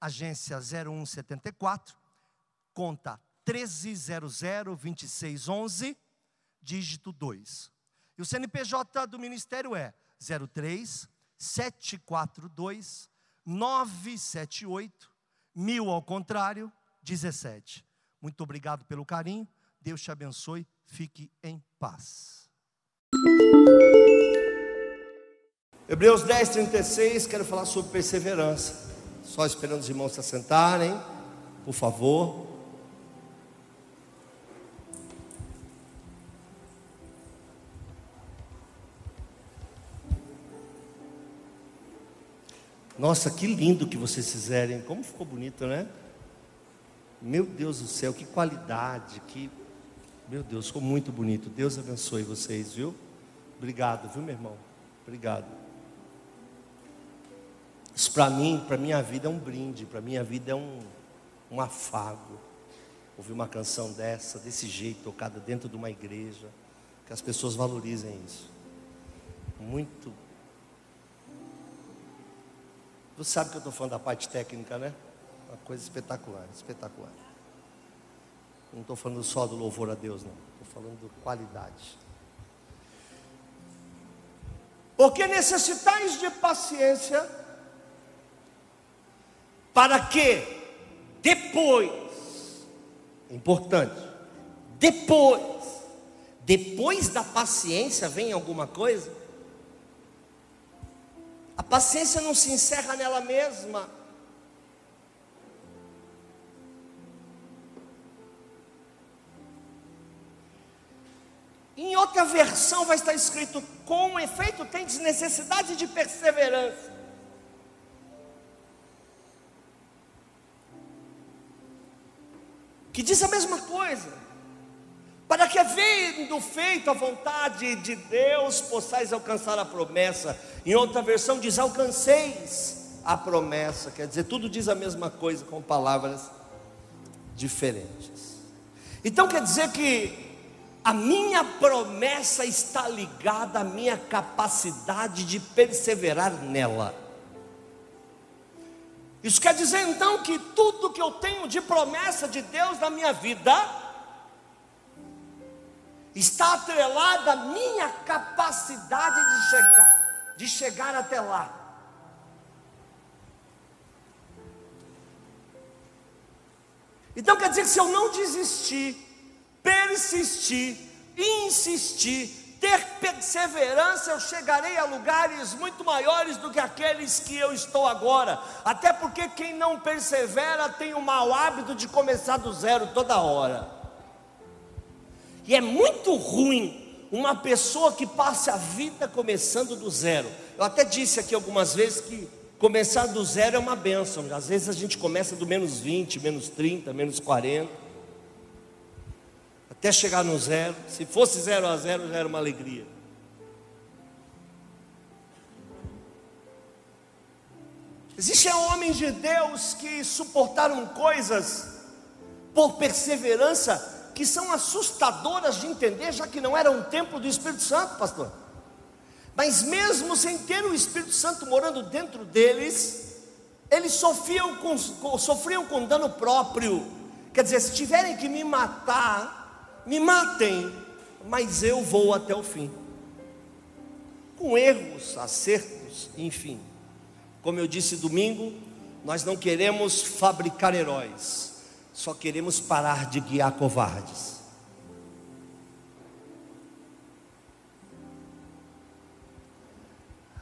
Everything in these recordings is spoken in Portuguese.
agência 0174, conta 13002611, dígito 2. E o CNPJ do Ministério é 03 742 978 mil ao contrário 17. Muito obrigado pelo carinho. Deus te abençoe. Fique em paz. Hebreus 10, 36, quero falar sobre perseverança. Só esperando os irmãos se assentarem, por favor. Nossa, que lindo que vocês fizerem. Como ficou bonito, né? Meu Deus do céu, que qualidade, que Meu Deus, ficou muito bonito. Deus abençoe vocês, viu? Obrigado, viu, meu irmão? Obrigado. Isso para mim, para minha vida é um brinde, para minha vida é um, um afago. Ouvir uma canção dessa, desse jeito, tocada dentro de uma igreja, que as pessoas valorizem isso. Muito. Você sabe que eu estou falando da parte técnica, né? Uma coisa espetacular, espetacular. Não estou falando só do louvor a Deus, não. Estou falando de qualidade. Porque necessitais de paciência para que depois, importante, depois, depois da paciência vem alguma coisa? A paciência não se encerra nela mesma. Em outra versão vai estar escrito: com efeito tem necessidade de perseverança. Que diz a mesma coisa. Para que, havendo feito a vontade de Deus, possais alcançar a promessa. Em outra versão, diz: alcanceis a promessa. Quer dizer, tudo diz a mesma coisa com palavras diferentes. Então, quer dizer que a minha promessa está ligada à minha capacidade de perseverar nela. Isso quer dizer então que tudo que eu tenho de promessa de Deus na minha vida está atrelada à minha capacidade de chegar, de chegar até lá. Então quer dizer que se eu não desistir, persistir, insistir, ter perseverança, eu chegarei a lugares muito maiores do que aqueles que eu estou agora. Até porque quem não persevera tem o mau hábito de começar do zero toda hora. E é muito ruim uma pessoa que passe a vida começando do zero. Eu até disse aqui algumas vezes que começar do zero é uma benção. Às vezes a gente começa do menos 20, menos 30, menos 40 até chegar no zero. Se fosse zero a zero, já era uma alegria. Existem homens de Deus que suportaram coisas por perseverança que são assustadoras de entender, já que não era um templo do Espírito Santo, pastor. Mas mesmo sem ter o Espírito Santo morando dentro deles, eles sofriam com, sofriam com dano próprio. Quer dizer, se tiverem que me matar, me matem, mas eu vou até o fim. Com erros, acertos, enfim. Como eu disse domingo, nós não queremos fabricar heróis, só queremos parar de guiar covardes.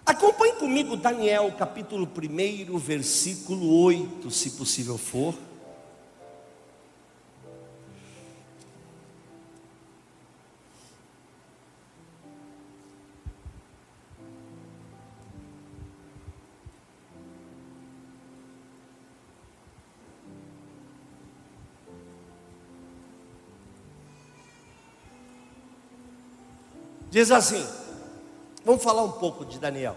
Acompanhe comigo Daniel capítulo 1, versículo 8, se possível for. Diz assim: vamos falar um pouco de Daniel.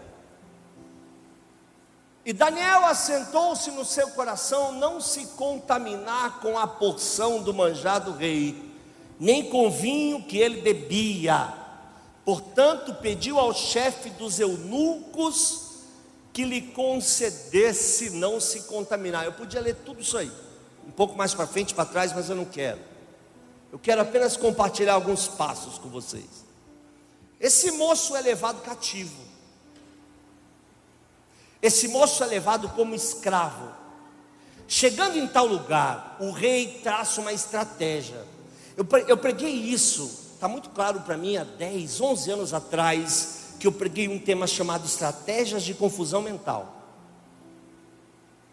E Daniel assentou-se no seu coração não se contaminar com a porção do manjado rei, nem com o vinho que ele bebia. Portanto, pediu ao chefe dos eunucos que lhe concedesse não se contaminar. Eu podia ler tudo isso aí, um pouco mais para frente, para trás, mas eu não quero. Eu quero apenas compartilhar alguns passos com vocês. Esse moço é levado cativo. Esse moço é levado como escravo. Chegando em tal lugar, o rei traça uma estratégia. Eu, preguei isso, está muito claro para mim, há 10, 11 anos atrás, que eu preguei um tema chamado Estratégias de Confusão Mental.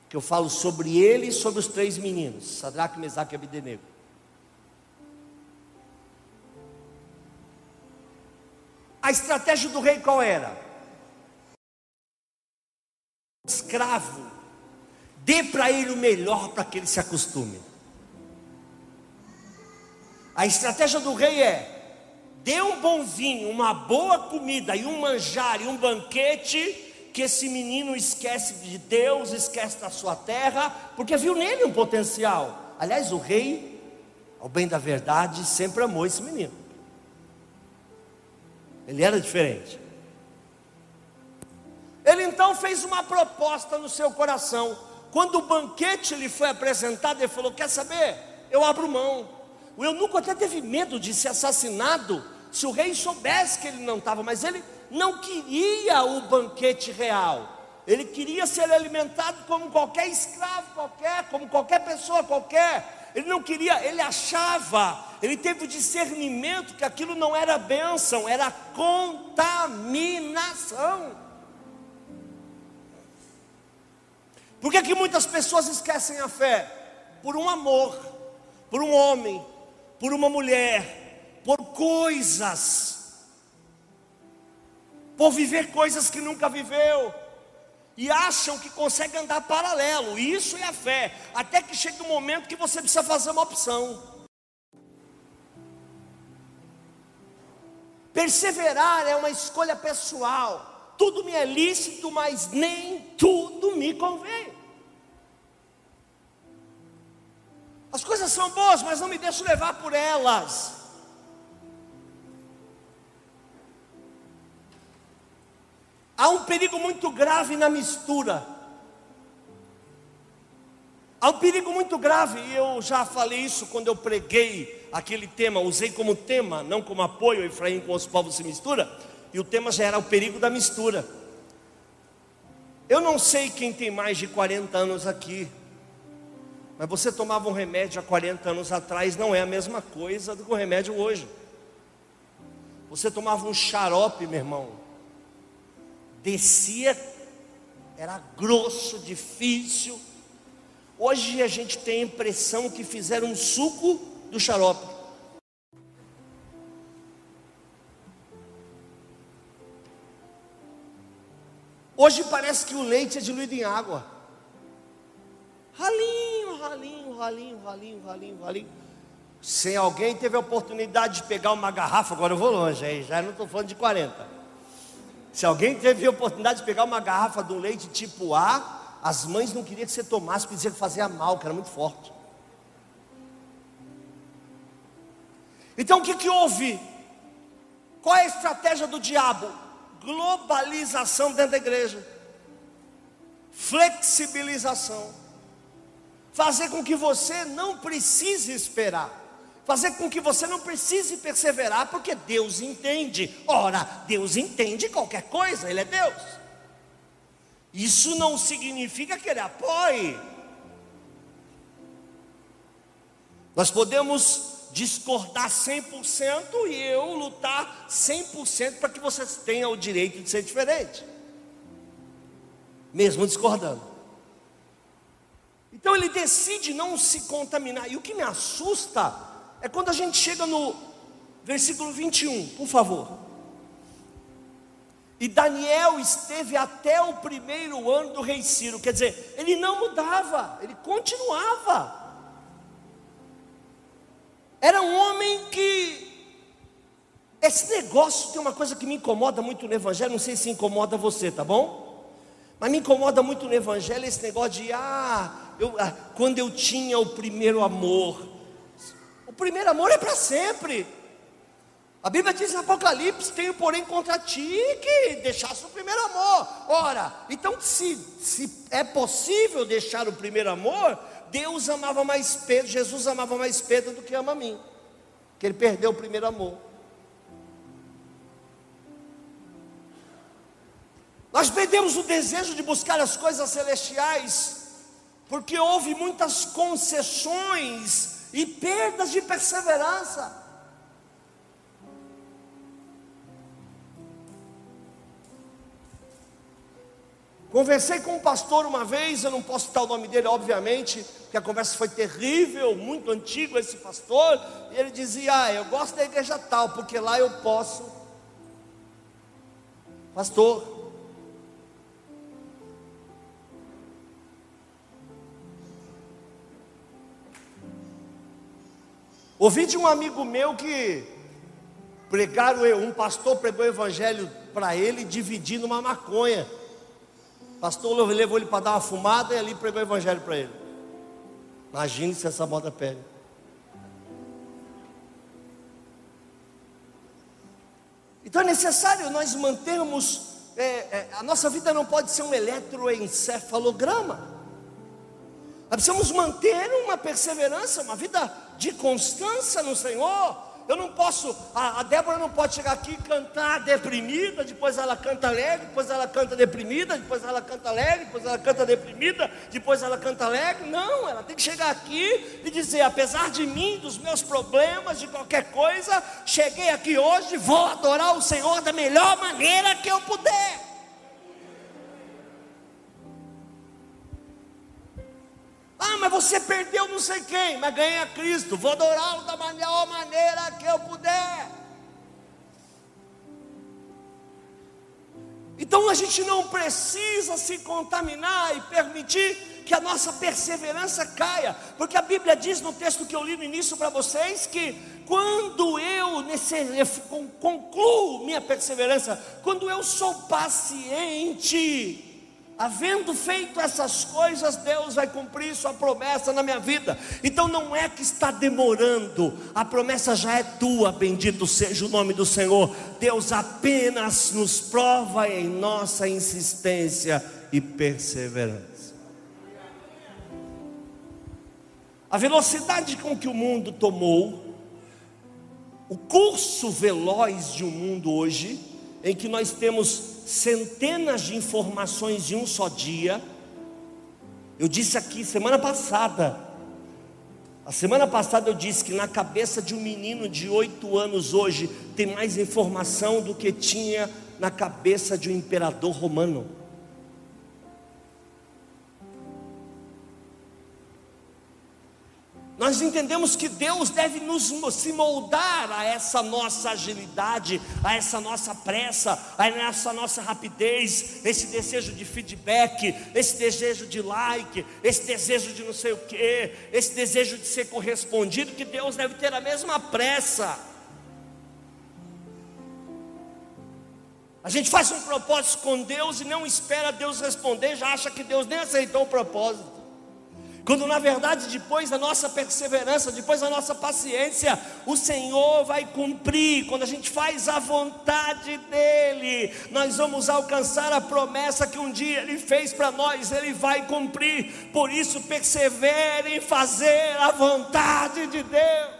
Que eu falo sobre ele e sobre os três meninos, Sadraque, Mesaque e Abidenego. A estratégia do rei qual era? Escravo, dê para ele o melhor para que ele se acostume. A estratégia do rei é: dê um bom vinho, uma boa comida e um manjar e um banquete, que esse menino esquece de Deus, esquece da sua terra, porque viu nele um potencial. Aliás, o rei, ao bem da verdade, sempre amou esse menino. Ele era diferente. Ele então fez uma proposta no seu coração. Quando o banquete lhe foi apresentado, ele falou: Quer saber? Eu abro mão. O eunuco até teve medo de ser assassinado se o rei soubesse que ele não estava, mas ele não queria o banquete real. Ele queria ser alimentado como qualquer escravo qualquer, como qualquer pessoa qualquer. Ele não queria, ele achava, ele teve o discernimento que aquilo não era bênção, era contaminação. Por que, que muitas pessoas esquecem a fé? Por um amor, por um homem, por uma mulher, por coisas, por viver coisas que nunca viveu, e acham que conseguem andar paralelo, isso é a fé, até que chega um momento que você precisa fazer uma opção. Perseverar é uma escolha pessoal, tudo me é lícito, mas nem tudo me convém. As coisas são boas, mas não me deixo levar por elas. Há um perigo muito grave na mistura. Há um perigo muito grave, e eu já falei isso quando eu preguei aquele tema, usei como tema, não como apoio, Efraim com os povos se mistura, e o tema já era o perigo da mistura. Eu não sei quem tem mais de 40 anos aqui, mas você tomava um remédio há 40 anos atrás, não é a mesma coisa do que o remédio hoje. Você tomava um xarope, meu irmão, descia, era grosso, difícil. Hoje a gente tem a impressão que fizeram um suco do xarope. Hoje parece que o leite é diluído em água. Ralinho, ralinho, ralinho, ralinho, ralinho, ralinho. Se alguém teve a oportunidade de pegar uma garrafa, agora eu vou longe, aí já não estou falando de 40. Se alguém teve a oportunidade de pegar uma garrafa do leite tipo A, as mães não queriam que você tomasse, porque diziam que fazia mal, que era muito forte. Então o que, que houve? Qual é a estratégia do diabo? Globalização dentro da igreja, flexibilização, fazer com que você não precise esperar fazer com que você não precise perseverar, porque Deus entende. Ora, Deus entende qualquer coisa, Ele é Deus. Isso não significa que Ele apoie. Nós podemos discordar 100% e eu lutar 100% para que vocês tenham o direito de ser diferente, mesmo discordando. Então ele decide não se contaminar, e o que me assusta é quando a gente chega no versículo 21, por favor. E Daniel esteve até o primeiro ano do rei Ciro, quer dizer, ele não mudava, ele continuava. Era um homem que esse negócio tem uma coisa que me incomoda muito no Evangelho, não sei se incomoda você, tá bom? Mas me incomoda muito no Evangelho esse negócio de, ah, eu, ah quando eu tinha o primeiro amor. Primeiro amor é para sempre. A Bíblia diz em Apocalipse: Tenho, porém, contra ti que deixasse o primeiro amor. Ora, então, se, se é possível deixar o primeiro amor, Deus amava mais Pedro, Jesus amava mais Pedro do que ama a mim, que ele perdeu o primeiro amor. Nós perdemos o desejo de buscar as coisas celestiais, porque houve muitas concessões e perdas de perseverança. Conversei com um pastor uma vez, eu não posso citar o nome dele, obviamente, porque a conversa foi terrível, muito antigo esse pastor, e ele dizia: Ah, eu gosto da igreja tal, porque lá eu posso. Pastor, Ouvi de um amigo meu que pregaram, um pastor pregou o evangelho para ele dividindo uma maconha. O pastor levou ele para dar uma fumada e ali pregou o evangelho para ele. Imagine se essa moda pega. Então é necessário nós mantermos, é, é, a nossa vida não pode ser um eletroencefalograma. Nós precisamos manter uma perseverança, uma vida de constância no Senhor. Eu não posso, a, a Débora não pode chegar aqui e cantar deprimida, depois ela canta alegre, depois ela canta deprimida, depois ela canta alegre, depois ela canta deprimida, depois ela canta alegre. Não, ela tem que chegar aqui e dizer: apesar de mim, dos meus problemas, de qualquer coisa, cheguei aqui hoje, vou adorar o Senhor da melhor maneira que eu puder. Mas você perdeu não sei quem, mas ganhei a Cristo. Vou adorá-lo da melhor maneira que eu puder. Então a gente não precisa se contaminar e permitir que a nossa perseverança caia, porque a Bíblia diz no texto que eu li no início para vocês que quando eu concluo minha perseverança, quando eu sou paciente, Havendo feito essas coisas, Deus vai cumprir Sua promessa na minha vida. Então não é que está demorando, a promessa já é tua, bendito seja o nome do Senhor. Deus apenas nos prova em nossa insistência e perseverança. A velocidade com que o mundo tomou, o curso veloz de um mundo hoje, em que nós temos centenas de informações em um só dia. Eu disse aqui semana passada, a semana passada eu disse que na cabeça de um menino de oito anos hoje tem mais informação do que tinha na cabeça de um imperador romano. Nós entendemos que Deus deve nos se moldar a essa nossa agilidade, a essa nossa pressa, a essa nossa rapidez, esse desejo de feedback, esse desejo de like, esse desejo de não sei o que, esse desejo de ser correspondido, que Deus deve ter a mesma pressa. A gente faz um propósito com Deus e não espera Deus responder, já acha que Deus nem aceitou o propósito. Quando na verdade, depois da nossa perseverança, depois da nossa paciência, o Senhor vai cumprir. Quando a gente faz a vontade dEle, nós vamos alcançar a promessa que um dia Ele fez para nós, Ele vai cumprir. Por isso, persevere em fazer a vontade de Deus.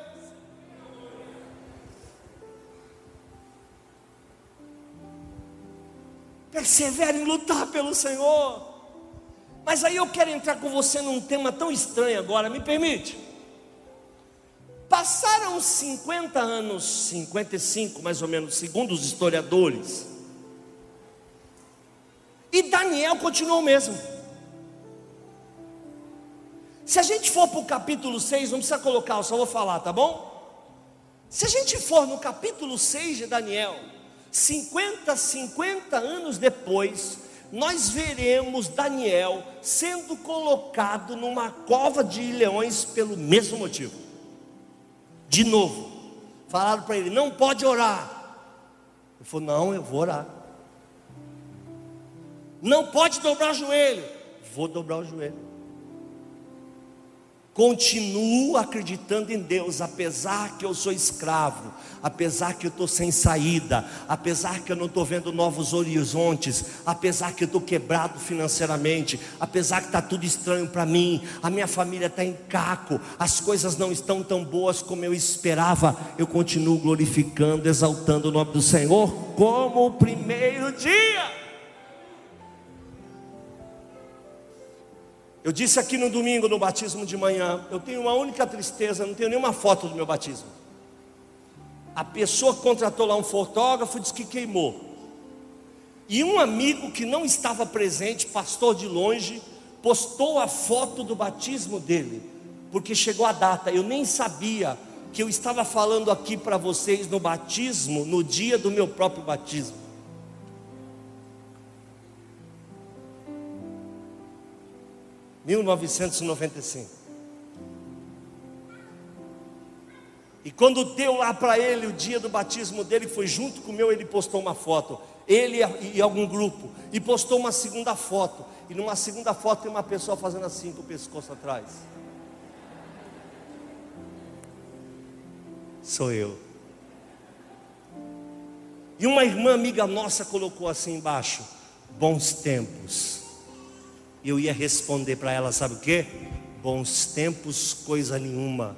Persevere em lutar pelo Senhor. Mas aí eu quero entrar com você num tema tão estranho agora, me permite? Passaram 50 anos, 55 mais ou menos, segundo os historiadores, e Daniel continuou o mesmo. Se a gente for para o capítulo 6, não precisa colocar, eu só vou falar, tá bom? Se a gente for no capítulo 6 de Daniel, 50, 50 anos depois, nós veremos Daniel sendo colocado numa cova de leões pelo mesmo motivo. De novo, falaram para ele: não pode orar, Ele falou: Não, eu vou orar. Não pode dobrar o joelho. Vou dobrar o joelho. Continuo acreditando em Deus, apesar que eu sou escravo, apesar que eu estou sem saída, apesar que eu não estou vendo novos horizontes, apesar que eu estou quebrado financeiramente, apesar que está tudo estranho para mim, a minha família está em caco, as coisas não estão tão boas como eu esperava, eu continuo glorificando, exaltando o nome do Senhor como o primeiro dia. Eu disse aqui no domingo, no batismo de manhã, eu tenho uma única tristeza, não tenho nenhuma foto do meu batismo. A pessoa contratou lá um fotógrafo disse que queimou. E um amigo que não estava presente, pastor de longe, postou a foto do batismo dele, porque chegou a data. Eu nem sabia que eu estava falando aqui para vocês no batismo, no dia do meu próprio batismo. 1995. E quando deu lá para ele o dia do batismo dele, foi junto com o meu, ele postou uma foto. Ele e algum grupo. E postou uma segunda foto. E numa segunda foto tem uma pessoa fazendo assim com o pescoço atrás. Sou eu. E uma irmã amiga nossa colocou assim embaixo: bons tempos eu ia responder para ela, sabe o que? Bons tempos, coisa nenhuma.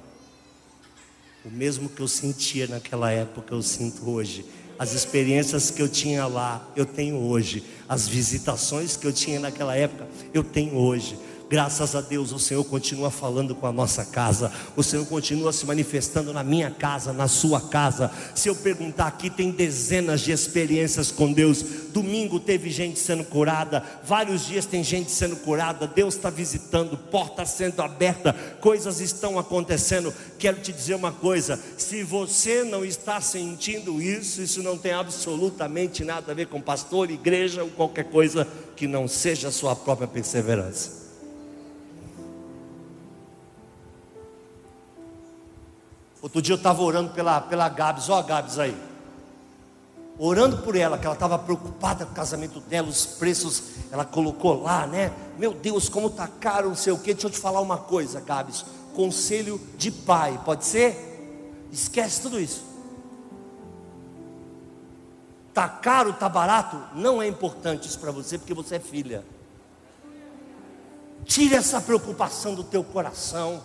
O mesmo que eu sentia naquela época, eu sinto hoje. As experiências que eu tinha lá, eu tenho hoje. As visitações que eu tinha naquela época, eu tenho hoje. Graças a Deus, o Senhor continua falando com a nossa casa, o Senhor continua se manifestando na minha casa, na sua casa. Se eu perguntar aqui, tem dezenas de experiências com Deus. Domingo teve gente sendo curada, vários dias tem gente sendo curada. Deus está visitando, porta sendo aberta, coisas estão acontecendo. Quero te dizer uma coisa: se você não está sentindo isso, isso não tem absolutamente nada a ver com pastor, igreja ou qualquer coisa que não seja a sua própria perseverança. Outro dia eu estava orando pela, pela Gabs, ó a Gabs aí. Orando por ela, que ela estava preocupada com o casamento dela, os preços, ela colocou lá, né? Meu Deus, como está caro, não sei o quê. Deixa eu te falar uma coisa, Gabs. Conselho de pai, pode ser? Esquece tudo isso. Tá caro, tá barato? Não é importante isso para você, porque você é filha. Tire essa preocupação do teu coração.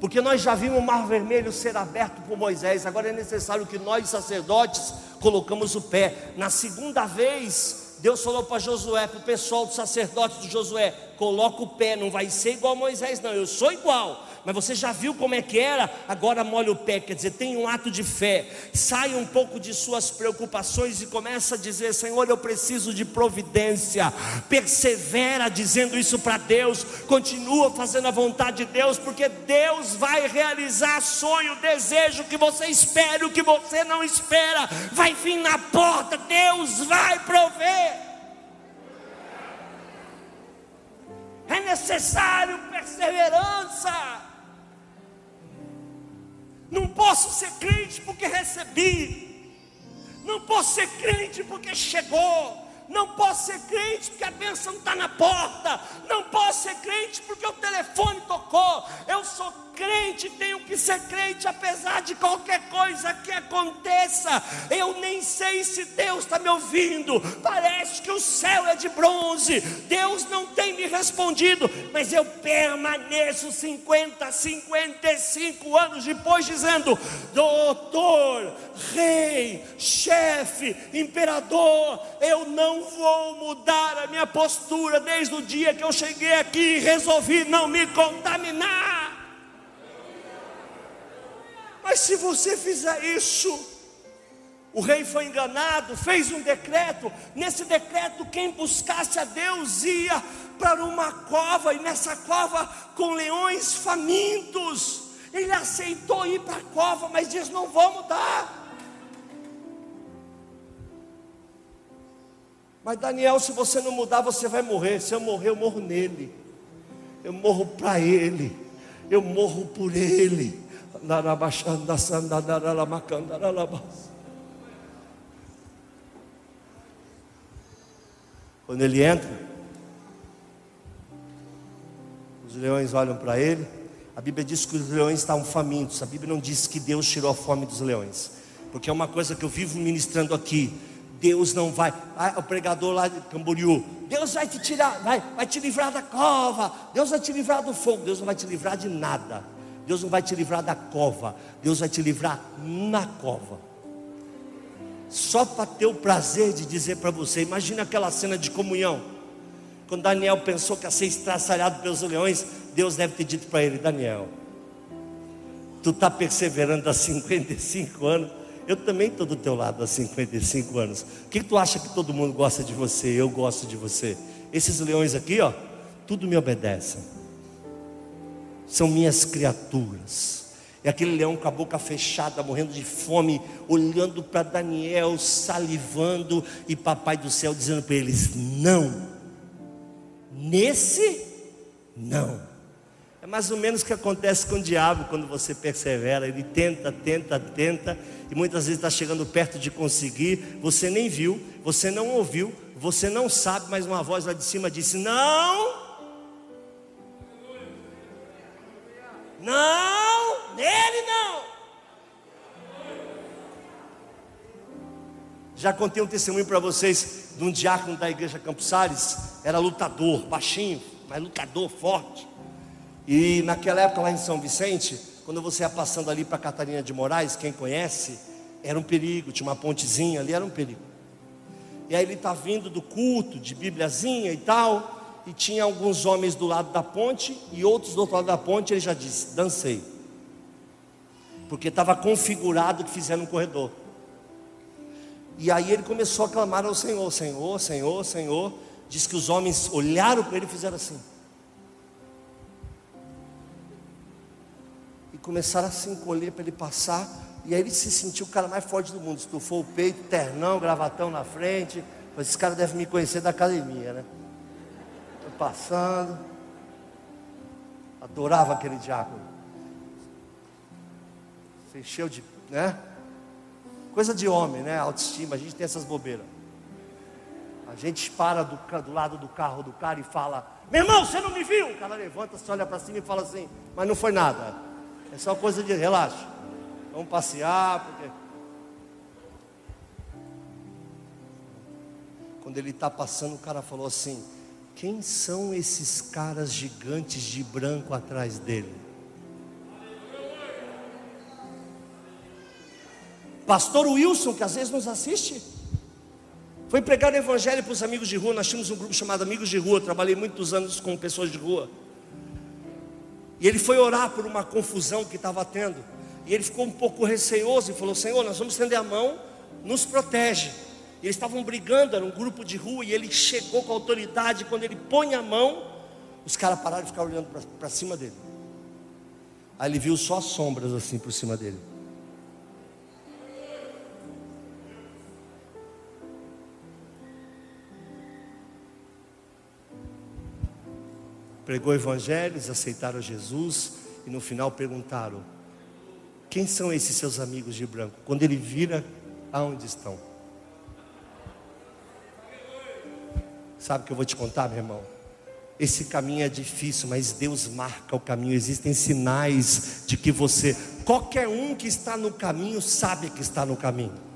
Porque nós já vimos o mar vermelho ser aberto por Moisés, agora é necessário que nós, sacerdotes, colocamos o pé. Na segunda vez, Deus falou para Josué, para o pessoal do sacerdote de Josué: coloca o pé, não vai ser igual Moisés, não, eu sou igual, mas você já viu como é que era, agora molha o pé, quer dizer, tem um ato de fé, sai um pouco de suas preocupações e começa a dizer: Senhor, eu preciso de providência, persevera dizendo isso para Deus, continua fazendo a vontade de Deus, porque Deus vai realizar sonho, desejo que você espere, o que você não espera, vai vir na porta, Deus vai prover. É necessário perseverança. Não posso ser crente porque recebi. Não posso ser crente porque chegou. Não posso ser crente porque a bênção está na porta. Não posso ser crente porque o telefone tocou. Eu sou crente, tenho que ser crente apesar de qualquer coisa que aconteça. Eu nem sei se Deus está me ouvindo. Parece que o céu é de bronze. Deus não tem me respondido, mas eu permaneço 50, 55 anos depois dizendo: Doutor, Rei, chefe, imperador, eu não vou mudar a minha postura desde o dia que eu cheguei aqui e resolvi não me contaminar. Mas se você fizer isso, o rei foi enganado, fez um decreto. Nesse decreto, quem buscasse a Deus ia para uma cova, e nessa cova com leões famintos. Ele aceitou ir para a cova, mas diz: Não vou mudar. Mas Daniel, se você não mudar, você vai morrer. Se eu morrer, eu morro nele. Eu morro para ele. Eu morro por ele. Quando ele entra, os leões olham para ele. A Bíblia diz que os leões estavam famintos. A Bíblia não diz que Deus tirou a fome dos leões. Porque é uma coisa que eu vivo ministrando aqui. Deus não vai. Ah, o pregador lá de Camboriú, Deus vai te tirar, vai, vai te livrar da cova, Deus vai te livrar do fogo, Deus não vai te livrar de nada. Deus não vai te livrar da cova, Deus vai te livrar na cova. Só para ter o prazer de dizer para você, imagine aquela cena de comunhão. Quando Daniel pensou que ia ser estraçalhado pelos leões, Deus deve ter dito para ele: Daniel, tu está perseverando há 55 anos, eu também estou do teu lado há 55 anos. O que, que tu acha que todo mundo gosta de você? Eu gosto de você. Esses leões aqui, ó, tudo me obedecem. São minhas criaturas. E aquele leão com a boca fechada, morrendo de fome, olhando para Daniel, salivando, e papai do céu dizendo para eles: Não, nesse, não. É mais ou menos o que acontece com o diabo quando você persevera. Ele tenta, tenta, tenta, e muitas vezes está chegando perto de conseguir. Você nem viu, você não ouviu, você não sabe, mas uma voz lá de cima disse: Não, não, nele não. Já contei um testemunho para vocês de um diácono da igreja Campos Sales, era lutador, baixinho, mas lutador forte. E naquela época lá em São Vicente, quando você ia passando ali para Catarina de Moraes, quem conhece, era um perigo, tinha uma pontezinha ali, era um perigo. E aí ele está vindo do culto, de Bibliazinha e tal, e tinha alguns homens do lado da ponte e outros do outro lado da ponte, ele já disse: dancei. Porque estava configurado que fizeram um corredor. E aí ele começou a clamar ao Senhor: Senhor, Senhor, Senhor. Diz que os homens olharam para ele e fizeram assim. começaram a se encolher para ele passar. E aí ele se sentiu o cara mais forte do mundo. Estufou o peito, ternão, gravatão na frente. Esse cara deve me conhecer da academia, né? Passando. Adorava aquele diácono. Se encheu de, né? Coisa de homem, né? Autoestima, a gente tem essas bobeiras. A gente para do, do lado do carro do cara e fala: Meu irmão, você não me viu? O cara levanta, se olha para cima e fala assim: Mas não foi nada. É só coisa de relaxa. Vamos passear, porque. Quando ele está passando, o cara falou assim: Quem são esses caras gigantes de branco atrás dele? Pastor Wilson, que às vezes nos assiste, foi pregar o evangelho para os amigos de rua. Nós tínhamos um grupo chamado Amigos de Rua. Trabalhei muitos anos com pessoas de rua. E ele foi orar por uma confusão que estava tendo. E ele ficou um pouco receoso e falou: Senhor, nós vamos estender a mão, nos protege. E eles estavam brigando, era um grupo de rua, e ele chegou com autoridade. Quando ele põe a mão, os caras pararam de ficar olhando para cima dele. Aí ele viu só sombras assim por cima dele. pregou evangelhos, aceitaram Jesus e no final perguntaram: Quem são esses seus amigos de branco? Quando ele vira, aonde estão? Sabe o que eu vou te contar, meu irmão? Esse caminho é difícil, mas Deus marca o caminho. Existem sinais de que você, qualquer um que está no caminho, sabe que está no caminho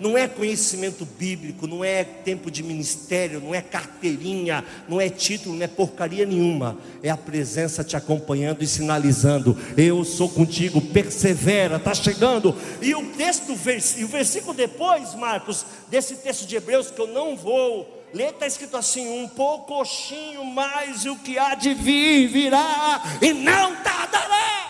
não é conhecimento bíblico, não é tempo de ministério, não é carteirinha, não é título, não é porcaria nenhuma. É a presença te acompanhando e sinalizando: eu sou contigo, persevera, está chegando. E o texto, o versículo depois, Marcos, desse texto de Hebreus que eu não vou ler, está escrito assim: um poucochinho mais o que há de vir virá e não tardará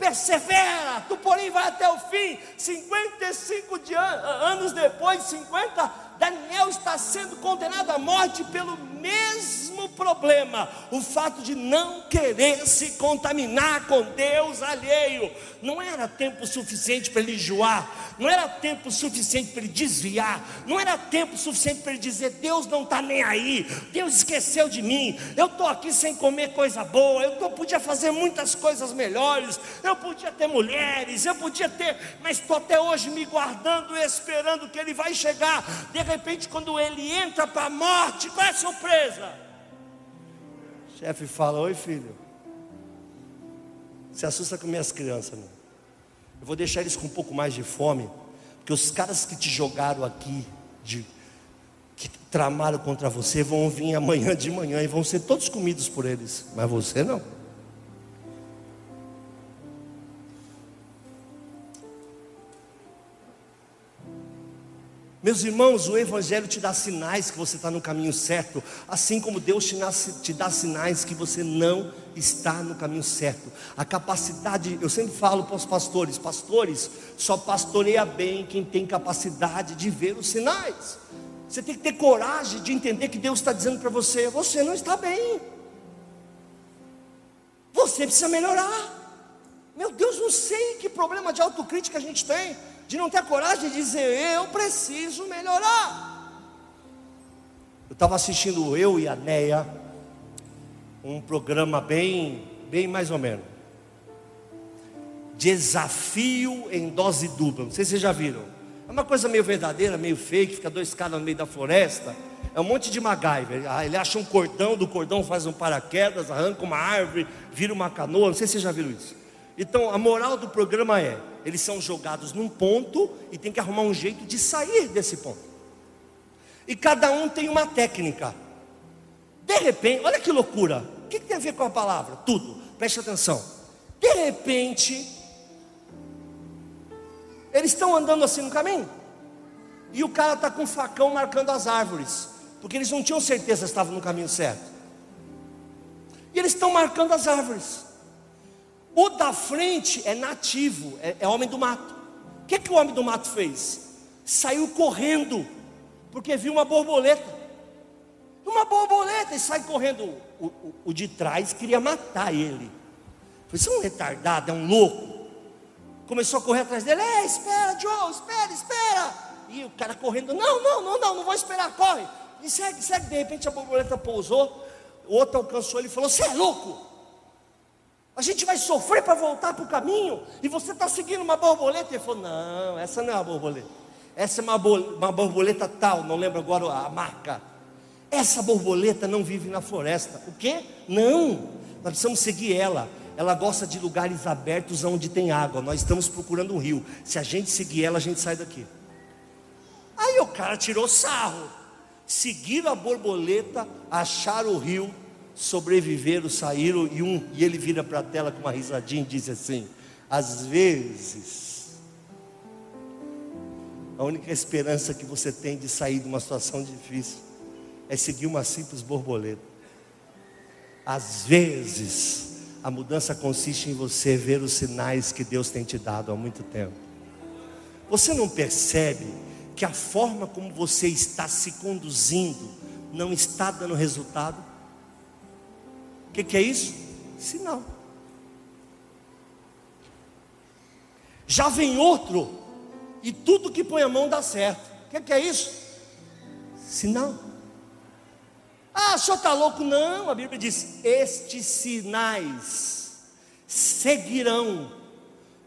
persevera, tu porém vai até o fim. 55 de an anos depois, 50, Daniel está sendo condenado à morte pelo mesmo mesmo problema, o fato de não querer se contaminar com Deus alheio. Não era tempo suficiente para ele enjoar, não era tempo suficiente para ele desviar, não era tempo suficiente para ele dizer: Deus não está nem aí, Deus esqueceu de mim, eu estou aqui sem comer coisa boa, eu tô, podia fazer muitas coisas melhores, eu podia ter mulheres, eu podia ter, mas estou até hoje me guardando e esperando que ele vai chegar. De repente, quando ele entra para a morte, qual é a surpresa? Chefe fala: Oi filho, se assusta com minhas crianças, meu. Eu vou deixar eles com um pouco mais de fome, porque os caras que te jogaram aqui, de, que tramaram contra você, vão vir amanhã de manhã e vão ser todos comidos por eles, mas você não. Meus irmãos, o Evangelho te dá sinais que você está no caminho certo, assim como Deus te dá sinais que você não está no caminho certo. A capacidade, eu sempre falo para os pastores: pastores, só pastoreia bem quem tem capacidade de ver os sinais. Você tem que ter coragem de entender que Deus está dizendo para você: você não está bem, você precisa melhorar. Meu Deus, não sei que problema de autocrítica a gente tem de não ter coragem de dizer, eu preciso melhorar. Eu estava assistindo eu e a Neia, um programa bem, bem mais ou menos. Desafio em dose dupla. Não sei se vocês já viram. É uma coisa meio verdadeira, meio fake, fica dois caras no meio da floresta. É um monte de MacGyver. Ah, ele acha um cordão, do cordão faz um paraquedas, arranca uma árvore, vira uma canoa. Não sei se vocês já viram isso. Então, a moral do programa é: eles são jogados num ponto e tem que arrumar um jeito de sair desse ponto. E cada um tem uma técnica. De repente, olha que loucura. O que, tem a ver com a palavra? Tudo. Preste atenção. De repente, eles estão andando assim no caminho. E o cara está com um facão marcando as árvores. Porque eles não tinham certeza se estavam no caminho certo. E eles estão marcando as árvores. O da frente é nativo, é, é homem do mato. O que, que o homem do mato fez? Saiu correndo, porque viu uma borboleta. Uma borboleta e sai correndo. O, o, o de trás queria matar ele. Foi é um retardado, é um louco. Começou a correr atrás dele. Ei, espera, Joe, espera, espera. E o cara correndo, não, não, não, não, não vou esperar, corre. E segue, segue. De repente a borboleta pousou. O outro alcançou ele e falou: Você é louco? A gente vai sofrer para voltar para o caminho. E você está seguindo uma borboleta. Ele falou: Não, essa não é uma borboleta. Essa é uma, uma borboleta tal, não lembro agora a marca. Essa borboleta não vive na floresta. O quê? Não. Nós precisamos seguir ela. Ela gosta de lugares abertos onde tem água. Nós estamos procurando um rio. Se a gente seguir ela, a gente sai daqui. Aí o cara tirou sarro. Seguiram a borboleta, acharam o rio, sobreviveram, saíram e um e ele vira para a tela com uma risadinha e diz assim: às vezes a única esperança que você tem de sair de uma situação difícil é seguir uma simples borboleta. Às vezes a mudança consiste em você ver os sinais que Deus tem te dado há muito tempo. Você não percebe que a forma como você está se conduzindo não está dando resultado? O que, que é isso? Sinal. Já vem outro, e tudo que põe a mão dá certo. O que, que é isso? Sinal. Ah, o senhor está louco? Não, a Bíblia diz: estes sinais seguirão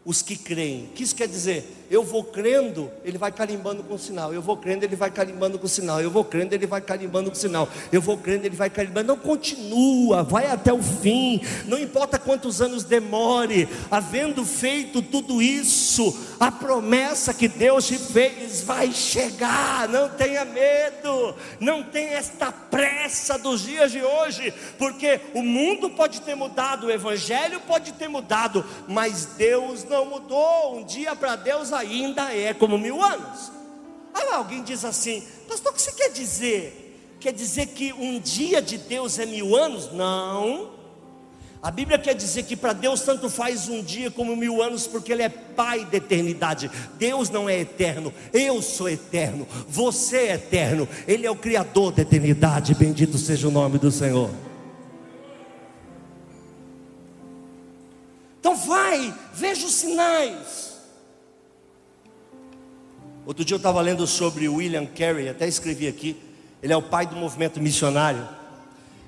os que creem. O que isso quer dizer? Eu vou crendo, ele vai carimbando com o sinal. Eu vou crendo, ele vai carimbando com o sinal. Eu vou crendo, ele vai carimbando com o sinal. Eu vou crendo, ele vai carimbando. Não continua, vai até o fim. Não importa quantos anos demore. Havendo feito tudo isso, a promessa que Deus te fez vai chegar. Não tenha medo. Não tenha esta pressa dos dias de hoje, porque o mundo pode ter mudado, o evangelho pode ter mudado, mas Deus não mudou. Um dia para Deus ainda é como mil anos. Aí alguém diz assim, pastor, o que você quer dizer? Quer dizer que um dia de Deus é mil anos? Não. A Bíblia quer dizer que para Deus tanto faz um dia como mil anos, porque Ele é Pai da eternidade. Deus não é eterno, eu sou eterno, você é eterno, Ele é o Criador da eternidade. Bendito seja o nome do Senhor. Então vai, veja os sinais. Outro dia eu estava lendo sobre William Carey, até escrevi aqui. Ele é o pai do movimento missionário.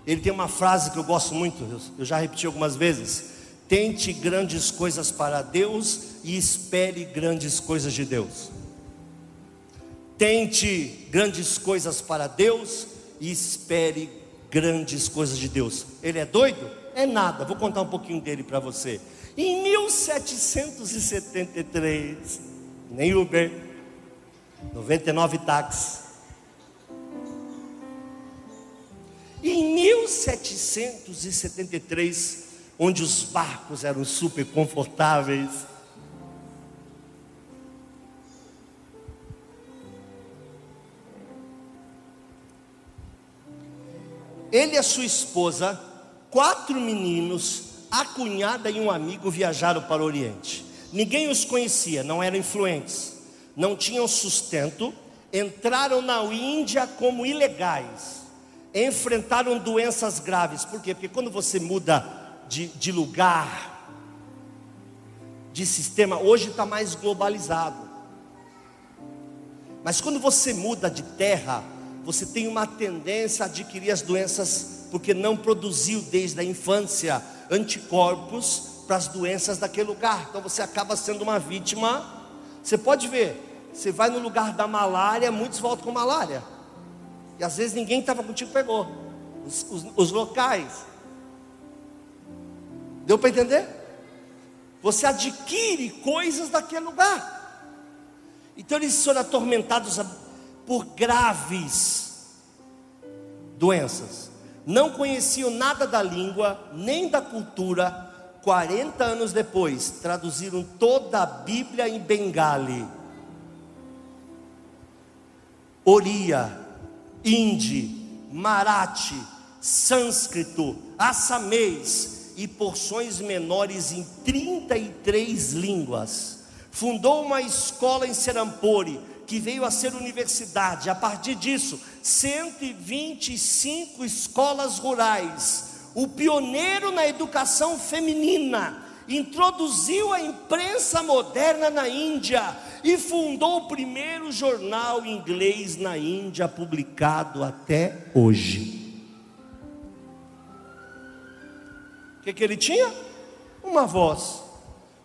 Ele tem uma frase que eu gosto muito, eu já repeti algumas vezes: tente grandes coisas para Deus e espere grandes coisas de Deus. Tente grandes coisas para Deus e espere grandes coisas de Deus. Ele é doido? É nada. Vou contar um pouquinho dele para você. Em 1773, nem Uber, 99 táxis. Em 1773, onde os barcos eram super confortáveis, ele e a sua esposa, quatro meninos, a cunhada e um amigo viajaram para o Oriente. Ninguém os conhecia, não eram influentes, não tinham sustento, entraram na Índia como ilegais enfrentaram doenças graves. Por quê? Porque quando você muda de, de lugar, de sistema, hoje está mais globalizado. Mas quando você muda de terra, você tem uma tendência a adquirir as doenças, porque não produziu desde a infância anticorpos para as doenças daquele lugar. Então você acaba sendo uma vítima. Você pode ver, você vai no lugar da malária, muitos voltam com malária. E às vezes ninguém estava contigo pegou. Os, os, os locais. Deu para entender? Você adquire coisas daquele lugar. Então eles foram atormentados por graves doenças. Não conheciam nada da língua, nem da cultura. 40 anos depois, traduziram toda a Bíblia em Bengali. Oria, hindi, marathi, sânscrito, assamês e porções menores em 33 línguas. Fundou uma escola em Serampore, que veio a ser universidade. A partir disso, 125 escolas rurais. O pioneiro na educação feminina introduziu a imprensa moderna na Índia e fundou o primeiro jornal inglês na Índia, publicado até hoje. O que, que ele tinha? Uma voz.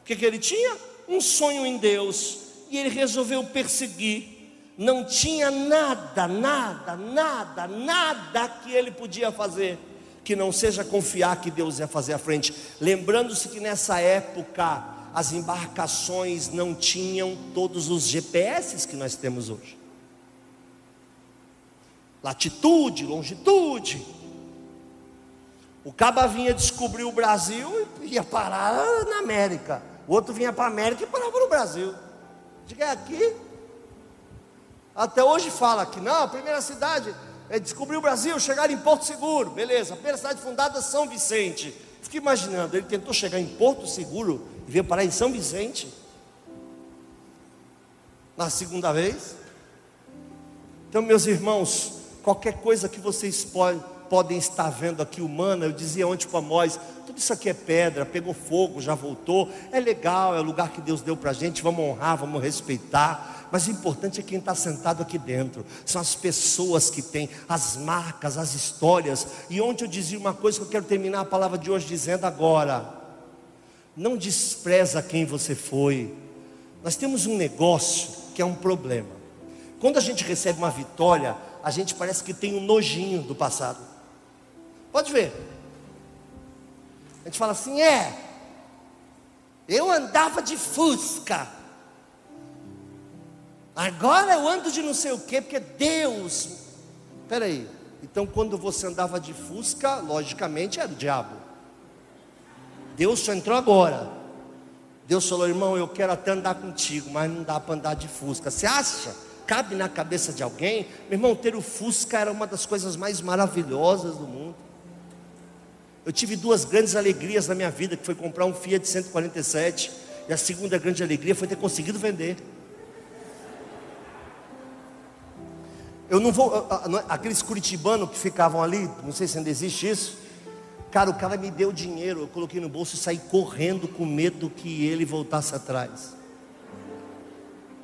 O que, que ele tinha? Um sonho em Deus. E ele resolveu perseguir. Não tinha nada, nada, nada, nada que ele podia fazer que não seja confiar que Deus ia fazer à frente. Lembrando-se que nessa época as embarcações não tinham todos os GPS que nós temos hoje. Latitude, longitude. O caba vinha descobrir o Brasil e ia parar na América. O outro vinha para a América e parava no Brasil. Diga é aqui. Até hoje fala que não, a primeira cidade é, descobriu o Brasil, chegaram em Porto Seguro, beleza. A primeira cidade fundada São Vicente. Fique imaginando, ele tentou chegar em Porto Seguro e veio parar em São Vicente. Na segunda vez. Então, meus irmãos, qualquer coisa que vocês podem, podem estar vendo aqui humana, eu dizia ontem para Amós, tudo isso aqui é pedra, pegou fogo, já voltou, é legal, é o lugar que Deus deu para a gente, vamos honrar, vamos respeitar, mas o importante é quem está sentado aqui dentro, são as pessoas que têm as marcas, as histórias. E ontem eu dizia uma coisa que eu quero terminar a palavra de hoje dizendo agora: não despreza quem você foi. Nós temos um negócio que é um problema. Quando a gente recebe uma vitória, a gente parece que tem um nojinho do passado. Pode ver. A gente fala assim: é, eu andava de Fusca. Agora eu ando de não sei o quê, porque Deus. Espera aí. Então, quando você andava de Fusca, logicamente era o diabo. Deus só entrou agora. Deus falou, irmão, eu quero até andar contigo, mas não dá para andar de Fusca. Você acha? Cabe na cabeça de alguém? Meu irmão, ter o Fusca era uma das coisas mais maravilhosas do mundo. Eu tive duas grandes alegrias na minha vida, que foi comprar um Fiat 147, e a segunda grande alegria foi ter conseguido vender. Eu não vou, aqueles curitibanos que ficavam ali, não sei se ainda existe isso. Cara, o cara me deu dinheiro, eu coloquei no bolso e saí correndo com medo que ele voltasse atrás.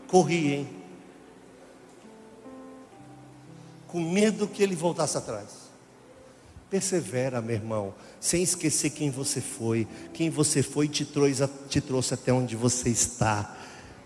Corri, hein? Com medo que ele voltasse atrás. Persevera, meu irmão, sem esquecer quem você foi. Quem você foi te trouxe, te trouxe até onde você está.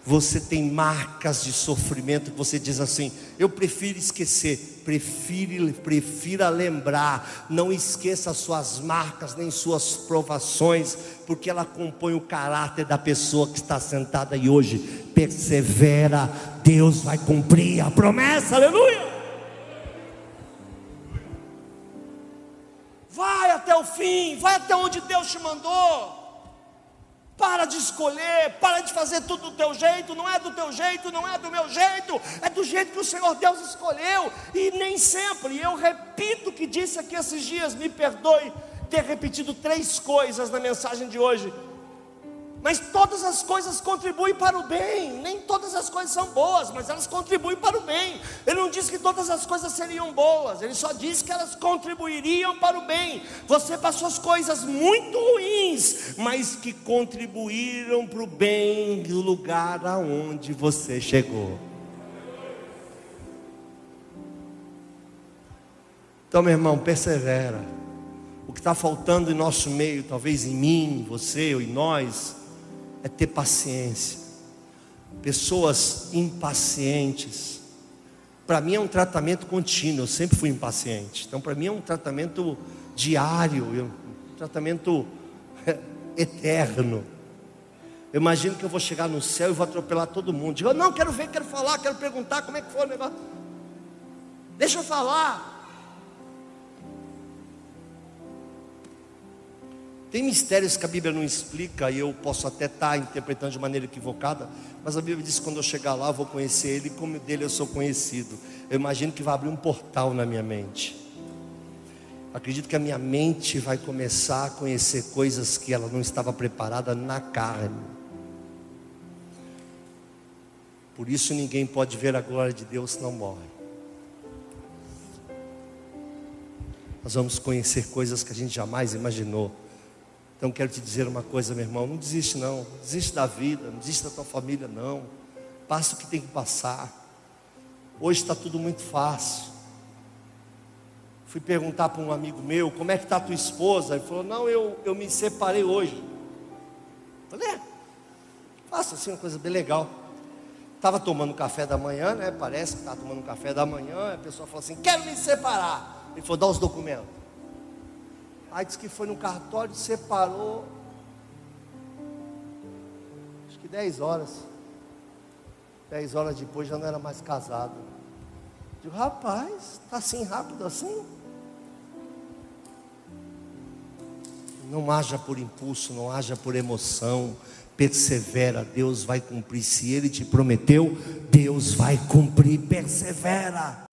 Você tem marcas de sofrimento que você diz assim: eu prefiro esquecer, prefiro, prefira lembrar. Não esqueça suas marcas nem suas provações, porque ela compõe o caráter da pessoa que está sentada aí hoje. Persevera, Deus vai cumprir a promessa, aleluia. O fim, vai até onde Deus te mandou. Para de escolher, para de fazer tudo do teu jeito, não é do teu jeito, não é do meu jeito, é do jeito que o Senhor Deus escolheu, e nem sempre, eu repito o que disse aqui esses dias, me perdoe ter repetido três coisas na mensagem de hoje, mas todas as coisas contribuem para o bem. Nem todas as coisas são boas, mas elas contribuem para o bem. Ele não disse que todas as coisas seriam boas, ele só disse que elas contribuiriam para o bem. Você passou as coisas muito ruins, mas que contribuíram para o bem do lugar aonde você chegou. Então, meu irmão, persevera. O que está faltando em nosso meio, talvez em mim, você ou em nós, é ter paciência. Pessoas impacientes. Para mim é um tratamento contínuo, eu sempre fui impaciente. Então, para mim é um tratamento diário, um tratamento eterno. Eu imagino que eu vou chegar no céu e vou atropelar todo mundo. Digo, não, quero ver, quero falar, quero perguntar como é que foi o negócio. Deixa eu falar. Tem mistérios que a Bíblia não explica e eu posso até estar tá interpretando de maneira equivocada, mas a Bíblia diz que quando eu chegar lá eu vou conhecer Ele como dele eu sou conhecido. Eu imagino que vai abrir um portal na minha mente. Acredito que a minha mente vai começar a conhecer coisas que ela não estava preparada na carne. Por isso ninguém pode ver a glória de Deus não morre. Nós vamos conhecer coisas que a gente jamais imaginou. Então quero te dizer uma coisa, meu irmão, não desiste não, desiste da vida, não desiste da tua família não. Passa o que tem que passar. Hoje está tudo muito fácil. Fui perguntar para um amigo meu, como é que está a tua esposa? Ele falou, não, eu, eu me separei hoje. Falei, é, faça assim uma coisa bem legal. Estava tomando café da manhã, né? Parece que estava tomando café da manhã, a pessoa falou assim, quero me separar. Ele falou, dá os documentos. Aí disse que foi no cartório, separou. Acho que 10 horas. 10 horas depois já não era mais casado. Digo, rapaz, está assim rápido assim? Não haja por impulso, não haja por emoção. Persevera, Deus vai cumprir. Se Ele te prometeu, Deus vai cumprir. Persevera.